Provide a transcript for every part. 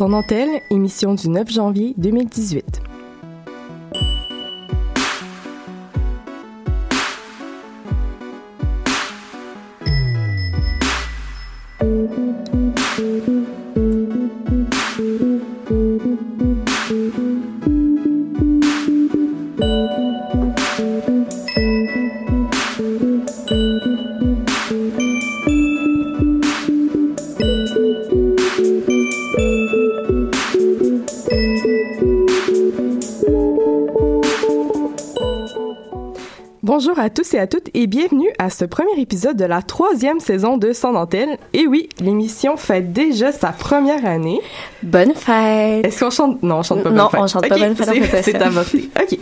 Son Dentelle, émission du 9 janvier 2018. À tous et à toutes et bienvenue à ce premier épisode de la troisième saison de Sans Dentelle. Et oui, l'émission fait déjà sa première année. Bonne fête! Est-ce qu'on chante? Non, on chante pas Non, Bonne fête. on chante pas Bonne fête, c'est- à. OK.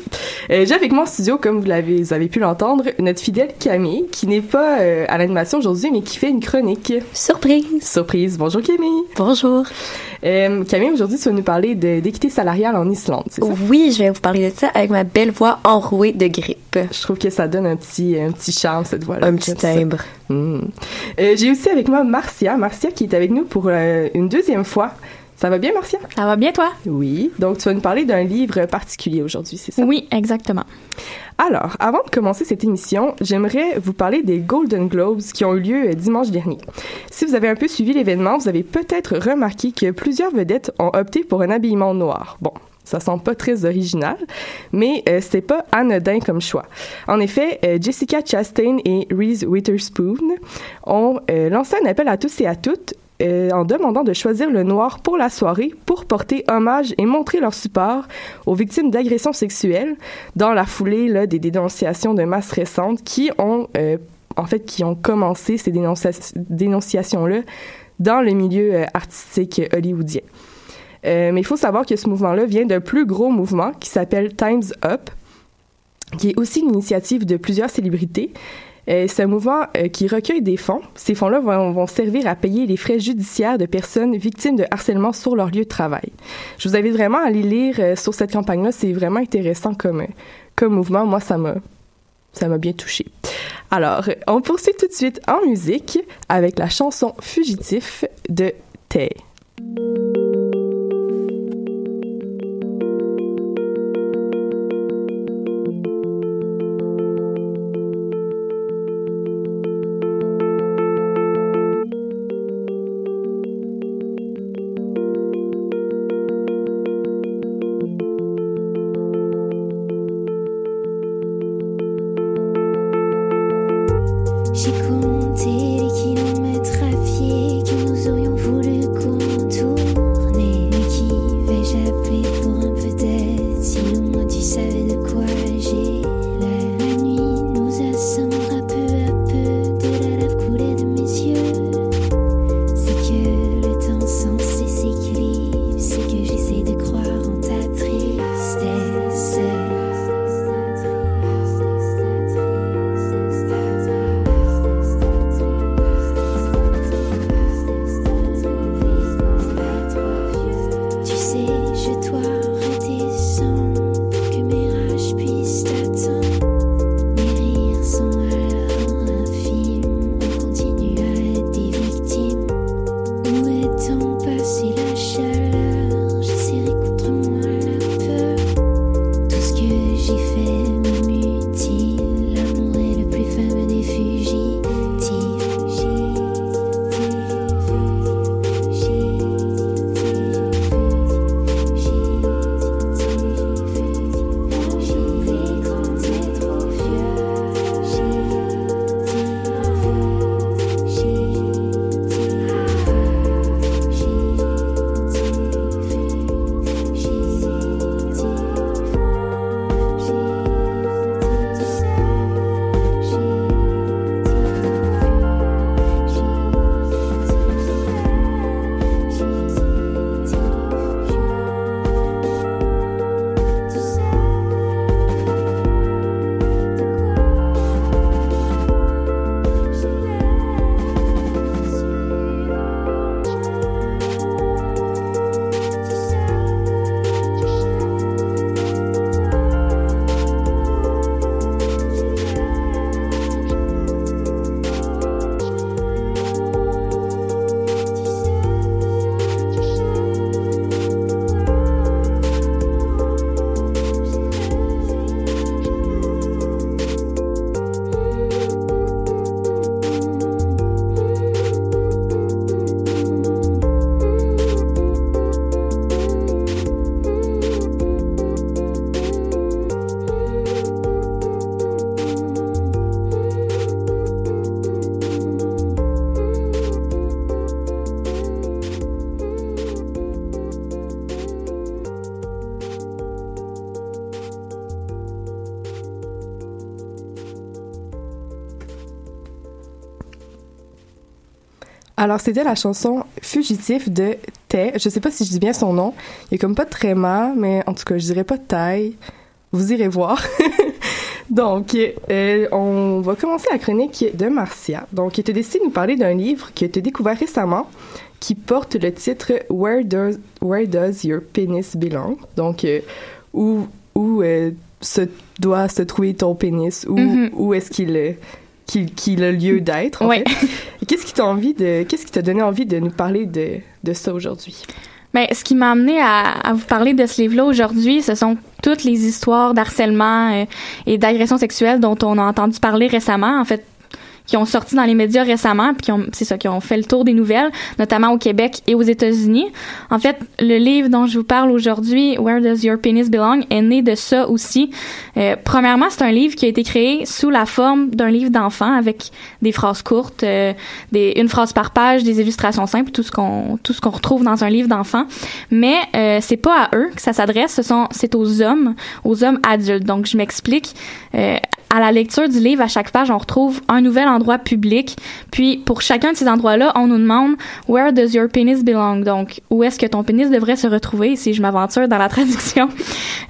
Euh, J'ai avec moi en studio, comme vous l'avez vous avez pu l'entendre, notre fidèle Camille, qui n'est pas euh, à l'animation aujourd'hui, mais qui fait une chronique. Surprise! Surprise. Bonjour Camille. Bonjour! Euh, Camille, aujourd'hui, tu vas nous parler d'équité salariale en Islande, c'est ça? Oui, je vais vous parler de ça avec ma belle voix enrouée de grippe. Je trouve que ça donne un petit, un petit charme, cette voix-là. Un petit timbre. Hmm. Euh, J'ai aussi avec moi Marcia. Marcia qui est avec nous pour une deuxième fois. Ça va bien, Marcia? Ça va bien, toi? Oui. Donc, tu vas nous parler d'un livre particulier aujourd'hui, c'est ça? Oui, exactement. Alors, avant de commencer cette émission, j'aimerais vous parler des Golden Globes qui ont eu lieu euh, dimanche dernier. Si vous avez un peu suivi l'événement, vous avez peut-être remarqué que plusieurs vedettes ont opté pour un habillement noir. Bon. Ça semble pas très original, mais euh, c'est pas anodin comme choix. En effet, euh, Jessica Chastain et Reese Witherspoon ont euh, lancé un appel à tous et à toutes euh, en demandant de choisir le noir pour la soirée pour porter hommage et montrer leur support aux victimes d'agressions sexuelles dans la foulée là, des dénonciations de masse récentes qui ont euh, en fait qui ont commencé ces dénoncia- dénonciations-là dans le milieu euh, artistique hollywoodien. Mais il faut savoir que ce mouvement-là vient d'un plus gros mouvement qui s'appelle Time's Up, qui est aussi une initiative de plusieurs célébrités. Euh, c'est un mouvement euh, qui recueille des fonds. Ces fonds-là vont, servir à payer les frais judiciaires de personnes victimes de harcèlement sur leur lieu de travail. Je vous invite vraiment à aller lire euh, sur cette campagne-là. C'est vraiment intéressant comme, comme mouvement. Moi, ça m'a ça m'a bien touché. Alors, on poursuit tout de suite en musique avec la chanson Fugitif de Tay. Alors, c'était la chanson Fugitif de Tay. Je sais pas si je dis bien son nom. Il est comme pas de tréma, mais en tout cas, je dirais pas taille. Vous irez voir. Donc, euh, on va commencer la chronique de Marcia. Donc, il te décidé de nous parler d'un livre que tu as découvert récemment qui porte le titre Where Does, Where Does Your Penis Belong? Donc, euh, où, où euh, se doit se trouver ton pénis? Où, Mhm. où est-ce qu'il euh, qu'il a lieu d'être? Et Qu'est-ce qui t'a envie de, qu'est-ce qui t'a donné envie de nous parler de, de ça aujourd'hui? Ben, ce qui m'a amené à, à vous parler de ce livre-là aujourd'hui, ce sont toutes les histoires d'harcèlement euh, et d'agression sexuelle dont on a entendu parler récemment, en fait, qui ont sorti dans les médias récemment, puis qui ont, c'est ça, qui ont fait le tour des nouvelles, notamment au Québec et aux États-Unis. En fait, le livre dont je vous parle aujourd'hui, Where Does Your Penis Belong, est né de ça aussi. Euh, premièrement, c'est un livre qui a été créé sous la forme d'un livre d'enfant avec des phrases courtes, euh, des, une phrase par page, des illustrations simples, tout ce qu'on tout ce qu'on retrouve dans un livre d'enfant. Mais euh, c'est pas à eux que ça s'adresse, ce sont c'est aux hommes, aux hommes adultes. Donc je m'explique. Euh, à la lecture du livre, à chaque page, on retrouve un nouvel endroit public. Puis, pour chacun de ces endroits-là, on nous demande Where does your penis belong? Donc, où est-ce que ton pénis devrait se retrouver si je m'aventure dans la traduction?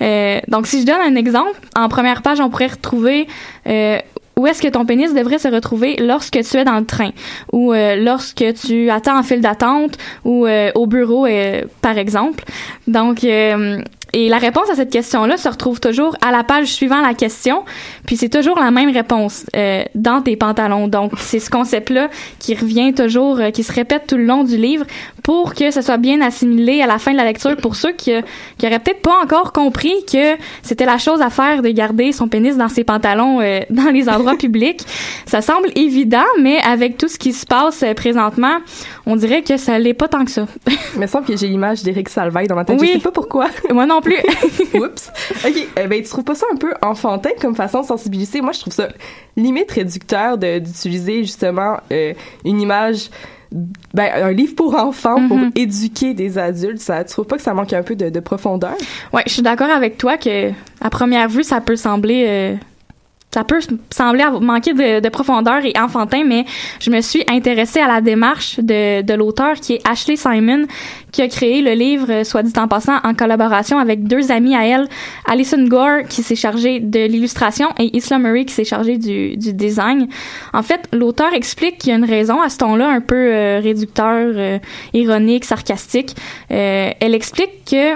Euh, donc, si je donne un exemple, en première page, on pourrait retrouver euh, où est-ce que ton pénis devrait se retrouver lorsque tu es dans le train? Ou euh, lorsque tu attends en file d'attente ou euh, au bureau, euh, par exemple. Donc, euh, et la réponse à cette question-là se retrouve toujours à la page suivant la question, puis c'est toujours la même réponse euh, dans tes pantalons. Donc, c'est ce concept-là qui revient toujours, euh, qui se répète tout le long du livre pour que ça soit bien assimilé à la fin de la lecture pour ceux qui, qui auraient peut-être pas encore compris que c'était la chose à faire de garder son pénis dans ses pantalons euh, dans les endroits publics. Ça semble évident, mais avec tout ce qui se passe euh, présentement, on dirait que ça l'est pas tant que ça. Il me semble que j'ai l'image d'Éric Salveille dans ma tête. Oui. Je sais pas pourquoi. Moi non plus. Oups. OK. Eh ben, tu trouves pas ça un peu enfantin comme façon de sensibiliser? Moi, je trouve ça limite réducteur d'utiliser justement euh, une image, ben, un livre pour enfants pour Mhm. éduquer des adultes. Ça, tu trouves pas que ça manque un peu de, de profondeur? Ouais, je suis d'accord avec toi que à première vue, ça peut sembler euh, ça peut sembler manquer de, de profondeur et enfantin, mais je me suis intéressée à la démarche de, l'auteur qui est Ashley Simon, qui a créé le livre, euh, soit dit en passant, en collaboration avec deux amis à elle, Alison Gore, qui s'est chargée de l'illustration, et Isla Murray, qui s'est chargée du, design. En fait, l'auteur explique qu'il y a une raison à ce ton-là un peu euh, réducteur, euh, ironique, sarcastique. Elle explique que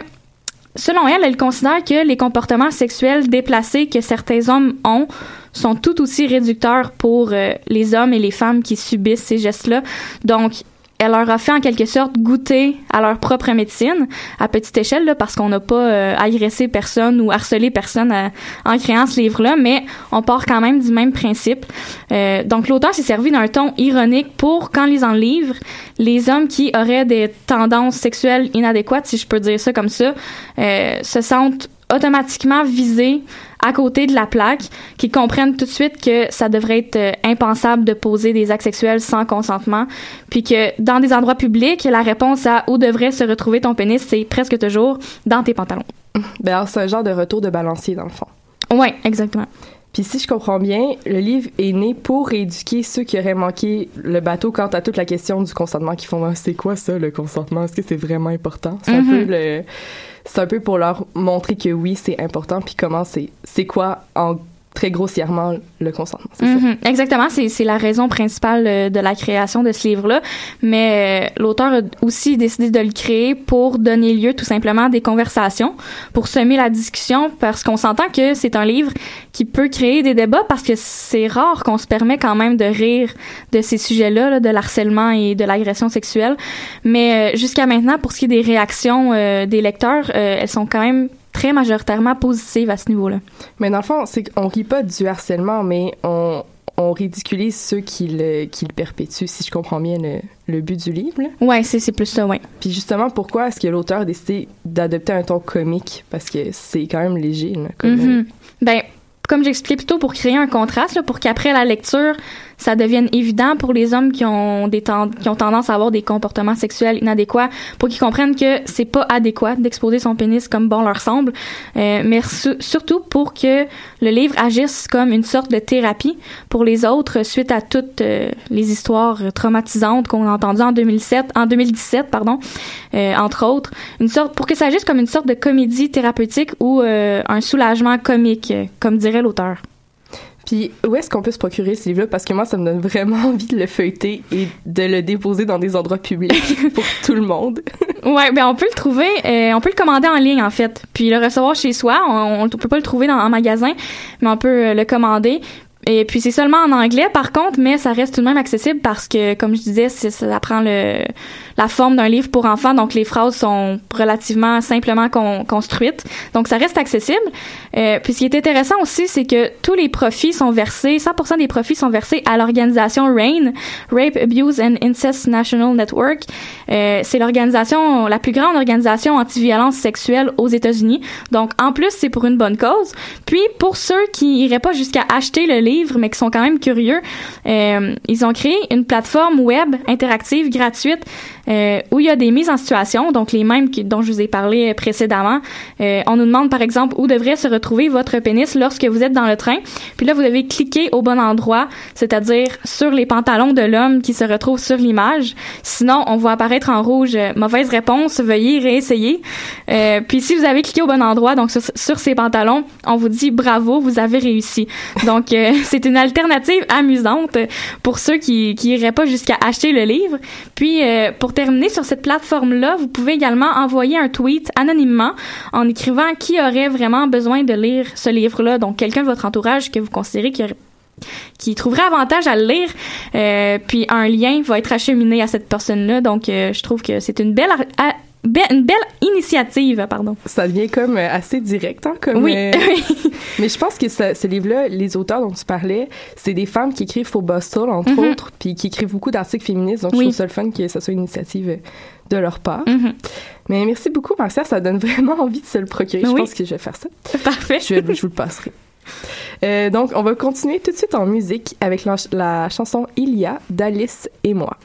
Selon elle, elle considère que les comportements sexuels déplacés que certains hommes ont sont tout aussi réducteurs pour euh, les hommes et les femmes qui subissent ces gestes-là. Donc, elle leur a fait en quelque sorte goûter à leur propre médecine à petite échelle là, parce qu'on n'a pas euh, agressé personne ou harcelé personne euh, en créant ce livre-là, mais on part quand même du même principe. Euh, donc l'auteur s'est servi d'un ton ironique pour, quand lisant le livre, les hommes qui auraient des tendances sexuelles inadéquates, si je peux dire ça comme ça, se sentent automatiquement visés à côté de la plaque, qui comprennent tout de suite que ça devrait être euh, impensable de poser des actes sexuels sans consentement, puis que dans des endroits publics, la réponse à où devrait se retrouver ton pénis, c'est presque toujours dans tes pantalons. Ben, alors, c'est un genre de retour de balancier, dans le fond. Ouais, exactement. Puis si je comprends bien, le livre est né pour éduquer ceux qui auraient manqué le bateau quant à toute la question du consentement, qui font Ah, c'est quoi ça le consentement? Est-ce que c'est vraiment important? C'est un Mhm. peu le, c'est un peu pour leur montrer que oui c'est important, puis comment c'est, c'est quoi en très grossièrement le consentement. Mhm, Exactement, c'est la raison principale euh, de la création de ce livre-là. Mais euh, l'auteur a aussi décidé de le créer pour donner lieu tout simplement à des conversations, pour semer la discussion, parce qu'on s'entend que c'est un livre qui peut créer des débats, parce que c'est rare qu'on se permet quand même de rire de ces sujets-là, là, de l'harcèlement et de l'agression sexuelle. Mais euh, jusqu'à maintenant, pour ce qui est des réactions des lecteurs, elles sont quand même très majoritairement positives à ce niveau-là. Mais dans le fond, c'est qu'on rit pas du harcèlement, mais on on ridiculise ceux qui le, qui le perpétuent, si je comprends bien le, le but du livre. Ouais, c'est c'est plus ça, ouais. Puis justement, pourquoi est-ce que l'auteur a décidé d'adopter un ton comique? Parce que c'est quand même léger, là, comme, Mhm. Ben, comme j'expliquais plutôt, pour créer un contraste, là, pour qu'après la lecture, ça devienne évident pour les hommes qui ont des ten- qui ont tendance à avoir des comportements sexuels inadéquats, pour qu'ils comprennent que c'est pas adéquat d'exposer son pénis comme bon leur semble, euh, mais su- surtout pour que le livre agisse comme une sorte de thérapie pour les autres suite à toutes euh, les histoires traumatisantes qu'on a entendues en 2007, en 2017 pardon, euh, entre autres, une sorte pour que ça agisse comme une sorte de comédie thérapeutique ou euh, un soulagement comique, euh, comme dirait l'auteur. Puis, où est-ce qu'on peut se procurer ce livre-là? Parce que moi, ça me donne vraiment envie de le feuilleter et de le déposer dans des endroits publics pour tout le monde. Ouais, ben on peut le trouver, euh, on peut le commander en ligne en fait, puis le recevoir chez soi. On, on peut pas le trouver dans un magasin, mais on peut euh, le commander. Et puis c'est seulement en anglais par contre, mais ça reste tout de même accessible parce que, comme je disais, ça prend le, la forme d'un livre pour enfants, donc les phrases sont relativement simplement con- construites, donc ça reste accessible. Euh, puis ce qui est intéressant aussi, c'est que tous les profits sont versés, 100% des profits sont versés à l'organisation RAIN, Rape, Abuse and Incest National Network. Euh, c'est l'organisation, la plus grande organisation anti-violence sexuelle aux États-Unis. Donc en plus, c'est pour une bonne cause. Puis pour ceux qui iraient pas jusqu'à acheter le livre, mais qui sont quand même curieux, euh, ils ont créé une plateforme web interactive gratuite euh, où il y a des mises en situation, donc les mêmes dont je vous ai parlé euh, précédemment. Euh, on nous demande par exemple où devrait se retrouver votre pénis lorsque vous êtes dans le train. Puis là, vous devez cliquer au bon endroit, c'est-à-dire sur les pantalons de l'homme qui se retrouve sur l'image. Sinon, on voit apparaître en rouge mauvaise réponse, veuillez réessayer. Puis si vous avez cliqué au bon endroit, donc sur, ces pantalons, on vous dit bravo, vous avez réussi. Donc c'est une alternative amusante pour ceux qui qui pas jusqu'à acheter le livre. Puis euh, pour terminer sur cette plateforme là, vous pouvez également envoyer un tweet anonymement en écrivant qui aurait vraiment besoin de lire ce livre là. Donc quelqu'un de votre entourage que vous considérez qui trouverait avantage à le lire, euh, puis un lien va être acheminé à cette personne-là. Donc, euh, je trouve que c'est une belle, be- une belle initiative, pardon. Ça devient comme euh, assez direct, hein, comme... Oui, euh, Mais je pense que ce, ce livre-là, les auteurs dont tu parlais, c'est des femmes qui écrivent pour Bustle, entre Mhm. autres, puis qui écrivent beaucoup d'articles féministes. Donc, Oui. je trouve ça le fun que ça soit une initiative euh, de leur part. Mhm. Mais merci beaucoup, Marcia. Ça donne vraiment envie de se le procurer. Je pense que je vais faire ça. Parfait. Je, vais- je vous le passerai. Euh, donc, on va continuer tout de suite en musique avec la, la chanson Il y a d'Alice et moi.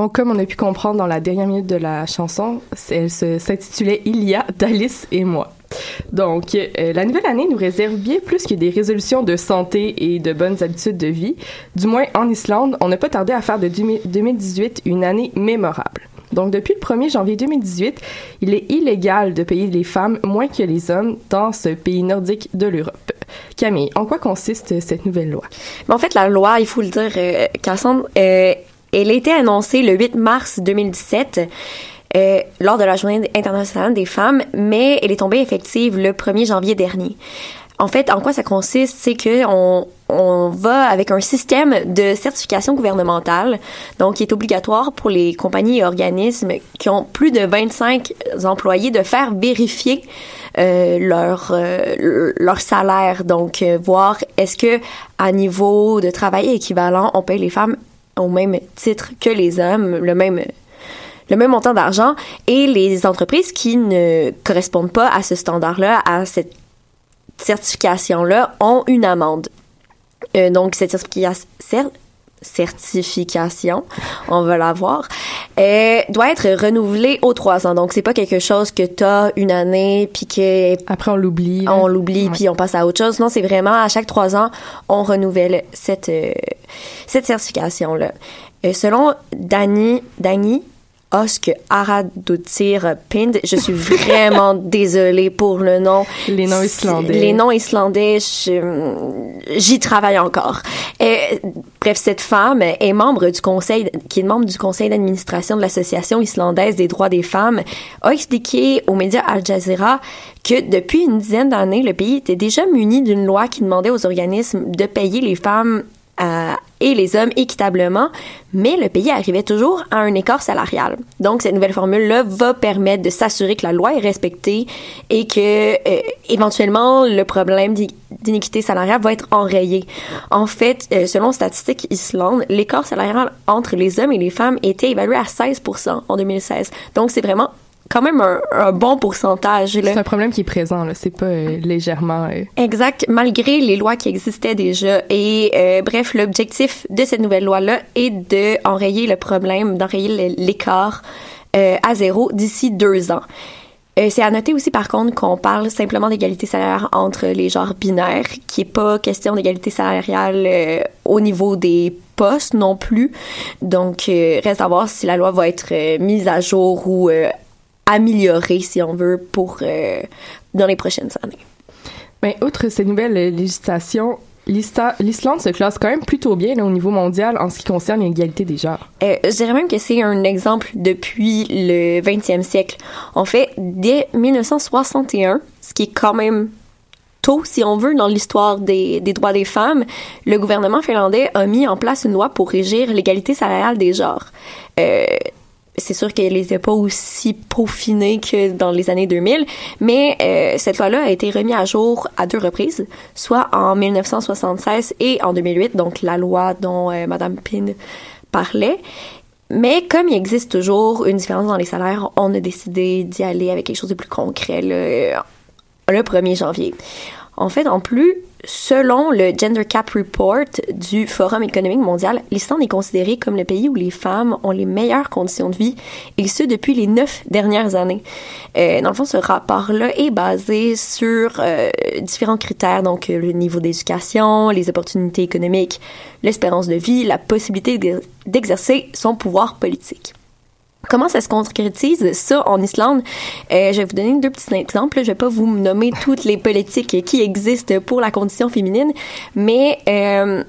Donc, comme on a pu comprendre dans la dernière minute de la chanson, elle s'intitulait Il y a d'Alice et moi. Donc, euh, la nouvelle année nous réserve bien plus que des résolutions de santé et de bonnes habitudes de vie. Du moins, en Islande, on n'a pas tardé à faire de 2018 une année mémorable. Donc, depuis le 1er janvier 2018, il est illégal de payer les femmes moins que les hommes dans ce pays nordique de l'Europe. Camille, en quoi consiste cette nouvelle loi? Mais en fait, la loi, il faut le dire, euh, Cassandre, euh, elle a été annoncée le 8 mars 2017 euh, lors de la Journée internationale des femmes, mais elle est tombée effective le 1er janvier dernier. En fait, en quoi ça consiste, c'est que on, va avec un système de certification gouvernementale, donc qui est obligatoire pour les compagnies et organismes qui ont plus de 25 employés de faire vérifier euh, leur euh, leur salaire, donc euh, voir est-ce que à niveau de travail équivalent, on paye les femmes au même titre que les hommes, le même le même montant d'argent et les entreprises qui ne correspondent pas à ce standard-là, à cette certification-là, ont une amende. Euh, donc, cette certification, certification, on va la voir, euh, doit être renouvelée aux trois ans. Donc, c'est pas quelque chose que tu as une année, puis que Après, on l'oublie. on l'oublie puis on passe à autre chose. Non, c'est vraiment à chaque trois ans, on renouvelle cette euh, cette certification là. selon Dani Dani Osk Aradotir Pind, je suis vraiment désolée pour le nom. Les noms islandais. Les noms islandais, j'y travaille encore. Euh, bref, cette femme est membre du conseil, qui est membre du conseil d'administration de l'association islandaise des droits des femmes, a expliqué aux médias Al Jazeera que depuis une dizaine d'années, le pays était déjà muni d'une loi qui demandait aux organismes de payer les femmes euh, et les hommes équitablement, mais le pays arrivait toujours à un écart salarial. Donc, cette nouvelle formule-là va permettre de s'assurer que la loi est respectée et que, euh, éventuellement, le problème d'in- d'iniquité salariale va être enrayé. En fait, euh, selon Statistique Islande, l'écart salarial entre les hommes et les femmes était évalué à 16 en 2016. Donc, c'est vraiment quand même un, un bon pourcentage. là. C'est un problème qui est présent, là. C'est pas euh, légèrement. euh, Exact, malgré les lois qui existaient déjà. Et euh, bref, l'objectif de cette nouvelle loi-là est de enrayer le problème, d'enrayer l'écart euh, à zéro d'ici deux ans. C'est à noter aussi, par contre, qu'on parle simplement d'égalité salariale entre les genres binaires, qui est pas question d'égalité salariale euh, au niveau des postes non plus. Donc, euh, reste à voir si la loi va être mise à jour ou améliorée, si on veut, pour euh, dans les prochaines années. Mais outre ces nouvelles législations, l'Islande se classe quand même plutôt bien là, au niveau mondial en ce qui concerne l'égalité des genres. Euh, je dirais même que c'est un exemple depuis le 20e siècle. En fait, dès 1961, ce qui est quand même tôt, si on veut, dans l'histoire des, des droits des femmes, le gouvernement finlandais a mis en place une loi pour régir l'égalité salariale des genres. Euh, c'est sûr qu'elle n'était pas aussi peaufinée que dans les années 2000, mais euh, cette loi-là a été remise à jour à deux reprises, soit en 1976 et en 2008, donc la loi dont euh, Madame Pin parlait. Mais comme il existe toujours une différence dans les salaires, on a décidé d'y aller avec quelque chose de plus concret le, le 1er janvier. En fait, en plus, selon le Gender Cap Report du Forum économique mondial, l'Islande est considérée comme le pays où les femmes ont les meilleures conditions de vie, et ce depuis les neuf dernières années. Euh, dans le fond, ce rapport-là est basé sur euh, différents critères, donc euh, le niveau d'éducation, les opportunités économiques, l'espérance de vie, la possibilité d'e- d'exercer son pouvoir politique. Comment ça se concrétise ça en Islande? Euh, Je vais vous donner deux petits exemples. Je vais pas vous nommer toutes les politiques qui existent pour la condition féminine, mais euh,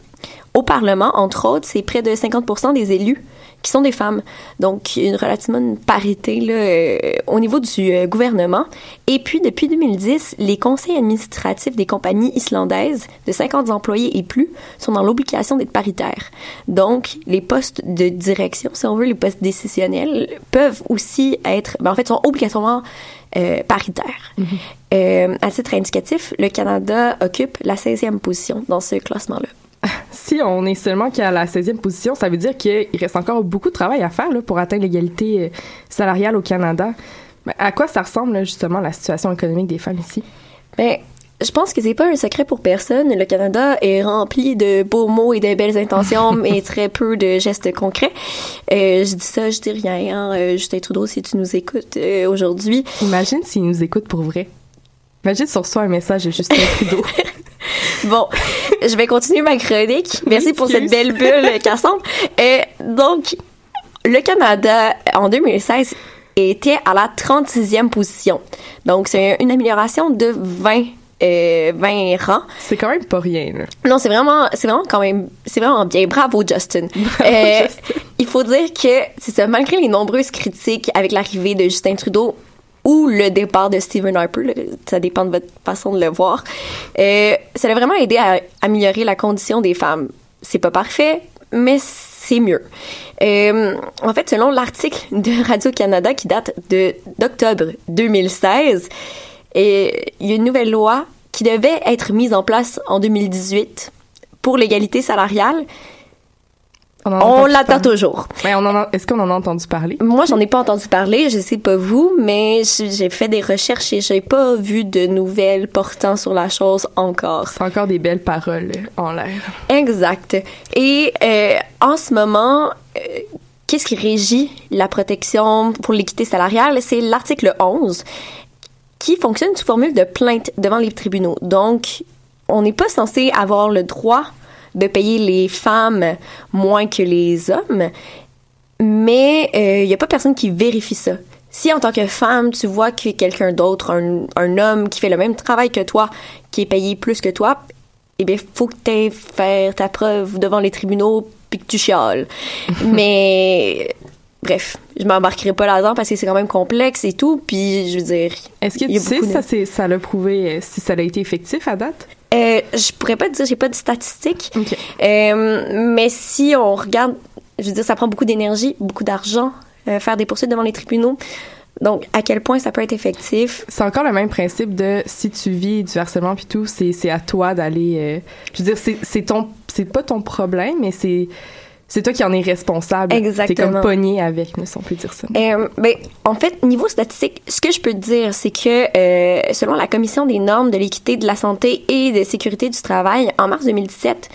au Parlement, entre autres, c'est près de 50% des élus qui sont des femmes. Donc, une relativement une parité là, euh, au niveau du euh, gouvernement. Et puis, depuis 2010, les conseils administratifs des compagnies islandaises de 50 employés et plus sont dans l'obligation d'être paritaires. Donc, les postes de direction, si on veut, les postes décisionnels, peuvent aussi être, ben, en fait, sont obligatoirement euh, paritaires. Euh, à titre indicatif, le Canada occupe la 16e position dans ce classement-là. Si on est seulement qu'à la 16e position, ça veut dire qu'il reste encore beaucoup de travail à faire là, pour atteindre l'égalité euh, salariale au Canada. Mais à quoi ça ressemble là, justement la situation économique des femmes ici? Mais je pense que c'est pas un secret pour personne. Le Canada est rempli de beaux mots et de belles intentions, mais très peu de gestes concrets. Euh, je dis ça, je dis rien. Hein. Euh, Justin Trudeau, si tu nous écoutes euh, aujourd'hui, Imagine s'ils nous écoutent pour vrai. Imagine si on reçoit un message de Justin Trudeau. Bon, je vais continuer ma chronique. Merci pour cette belle bulle, Cassandre. Euh, donc, le Canada, en 2016, était à la 36e position. Donc, c'est une amélioration de 20, euh, 20 rangs. C'est quand même pas rien, là. Non, c'est vraiment, c'est vraiment quand même, c'est vraiment bien. Bravo, Justin. Euh, il faut dire que, c'est ça, malgré les nombreuses critiques avec l'arrivée de Justin Trudeau ou le départ de Stephen Harper, là, ça dépend de votre façon de le voir, euh, ça a vraiment aidé à améliorer la condition des femmes. C'est pas parfait, mais c'est mieux. Euh, en fait, selon l'article de Radio-Canada qui date d'octobre 2016, et il y a une nouvelle loi qui devait être mise en place en 2018 pour l'égalité salariale. On l'attend toujours. Mais on en a- Est-ce qu'on en a entendu parler? Moi, j'en ai pas entendu parler, je sais pas vous, mais j'ai fait des recherches et j'ai pas vu de nouvelles portant sur la chose encore. C'est encore des belles paroles en l'air. Exact. Et euh, en ce moment, euh, qu'est-ce qui régit la protection pour l'équité salariale? C'est l'article 11 qui fonctionne sous formule de plainte devant les tribunaux. Donc, on n'est pas censé avoir le droit de payer les femmes moins que les hommes, mais il n'y a pas personne qui vérifie ça. Si en tant que femme, tu vois que quelqu'un d'autre, un, un homme qui fait le même travail que toi, qui est payé plus que toi, eh bien, faut que tu faire ta preuve devant les tribunaux puis que tu chiales. Mais bref, je m'embarquerai pas là-dedans parce que c'est quand même complexe et tout. Puis je veux dire, Est-ce que tu sais si de- ça, c'est- ça l'a prouvé, euh, si ça a été effectif à date? Euh, je pourrais pas te dire, j'ai pas de statistiques. OK. Euh, mais si on regarde, je veux dire, ça prend beaucoup d'énergie, beaucoup d'argent, euh, faire des poursuites devant les tribunaux. Donc, à quel point ça peut être effectif? C'est encore le même principe de si tu vis du harcèlement puis tout, c'est c'est à toi d'aller. euh, je veux dire, c'est c'est ton, c'est pas ton problème, mais c'est c'est toi qui en es responsable. T'es Exactement. comme pogné avec, si on peut dire ça. Euh, ben, en fait, niveau statistique, ce que je peux te dire, c'est que euh, selon la Commission des normes de l'équité, de la santé et de sécurité du travail, en mars 2017,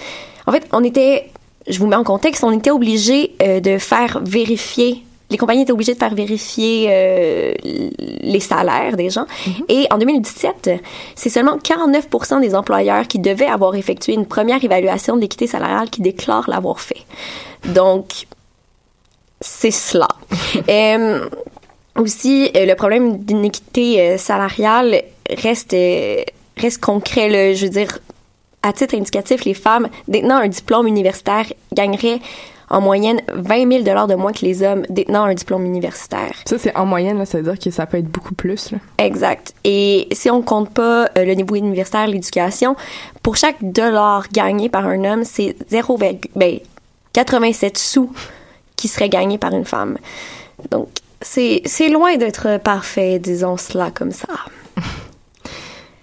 en fait, on était, je vous mets en contexte, on était obligé euh, de faire vérifier. Les compagnies étaient obligées de faire vérifier euh, les salaires des gens. Et en 2017, c'est seulement 49 des employeurs qui devaient avoir effectué une première évaluation de l'équité salariale qui déclarent l'avoir fait. Donc, c'est cela. Euh, aussi, euh, le problème d'inéquité salariale reste, reste concret. là. je veux dire, à titre indicatif, les femmes détenant un diplôme universitaire gagneraient en moyenne 20 000 de moins que les hommes détenant un diplôme universitaire. Ça, c'est en moyenne, là, ça veut dire que ça peut être beaucoup plus. Là. Exact. Et si on compte pas euh, le niveau universitaire, l'éducation, pour chaque dollar gagné par un homme, c'est 0, ben, 87 sous qui serait gagné par une femme. Donc, c'est c'est loin d'être parfait, disons cela comme ça.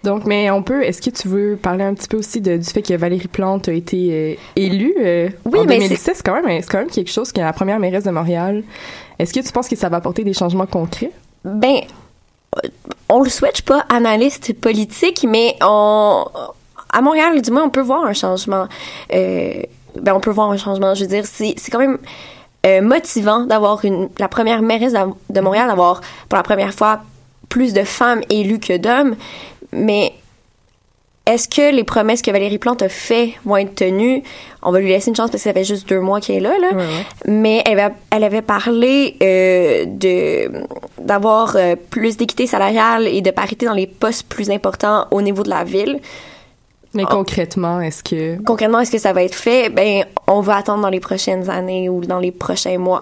Donc, mais on peut. Est-ce que tu veux parler un petit peu aussi de- du fait que Valérie Plante a été euh, élue euh, Oui, en mais 2017? C'est quand même, quand même quelque chose qui est la première mairesse de Montréal. Est-ce que tu penses que ça va apporter des changements concrets? Ben, on le souhaite, je suis pas analyste politique, mais on, à Montréal, du moins, on peut voir un changement. Euh, ben, on peut voir un changement. Je veux dire, c'est quand même euh, motivant d'avoir une la première mairesse de Montréal, d'avoir pour la première fois plus de femmes élues que d'hommes. Mais est-ce que les promesses que Valérie Plante a fait vont être tenues? On va lui laisser une chance parce que ça fait juste deux mois qu'elle est là, là. Mais elle, va- elle avait parlé euh, de d'avoir euh, plus d'équité salariale et de parité dans les postes plus importants au niveau de la ville. Mais Oh. concrètement, est-ce que. Concrètement, est-ce que ça va être fait? Ben, on va attendre dans les prochaines années ou dans les prochains mois.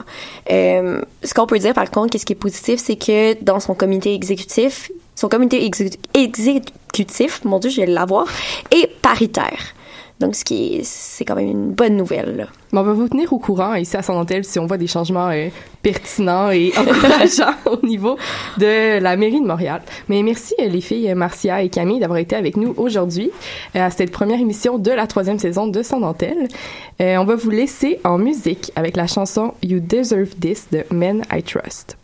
Euh, ce qu'on peut dire, par contre, qu'est-ce qui est positif, c'est que dans son comité exécutif, son comité exé- exécutif, mon Dieu, je vais l'avoir, est paritaire. Donc, ce qui est, c'est quand même une bonne nouvelle, là. On va vous tenir au courant ici à Saint-Nantel si on voit des changements euh, pertinents et encourageants au niveau de la mairie de Montréal. Mais merci euh, les filles euh, Marcia et Camille d'avoir été avec nous aujourd'hui euh, à cette première émission de la troisième saison de Saint-Nantel. Euh, on va vous laisser en musique avec la chanson You Deserve This de Men I Trust.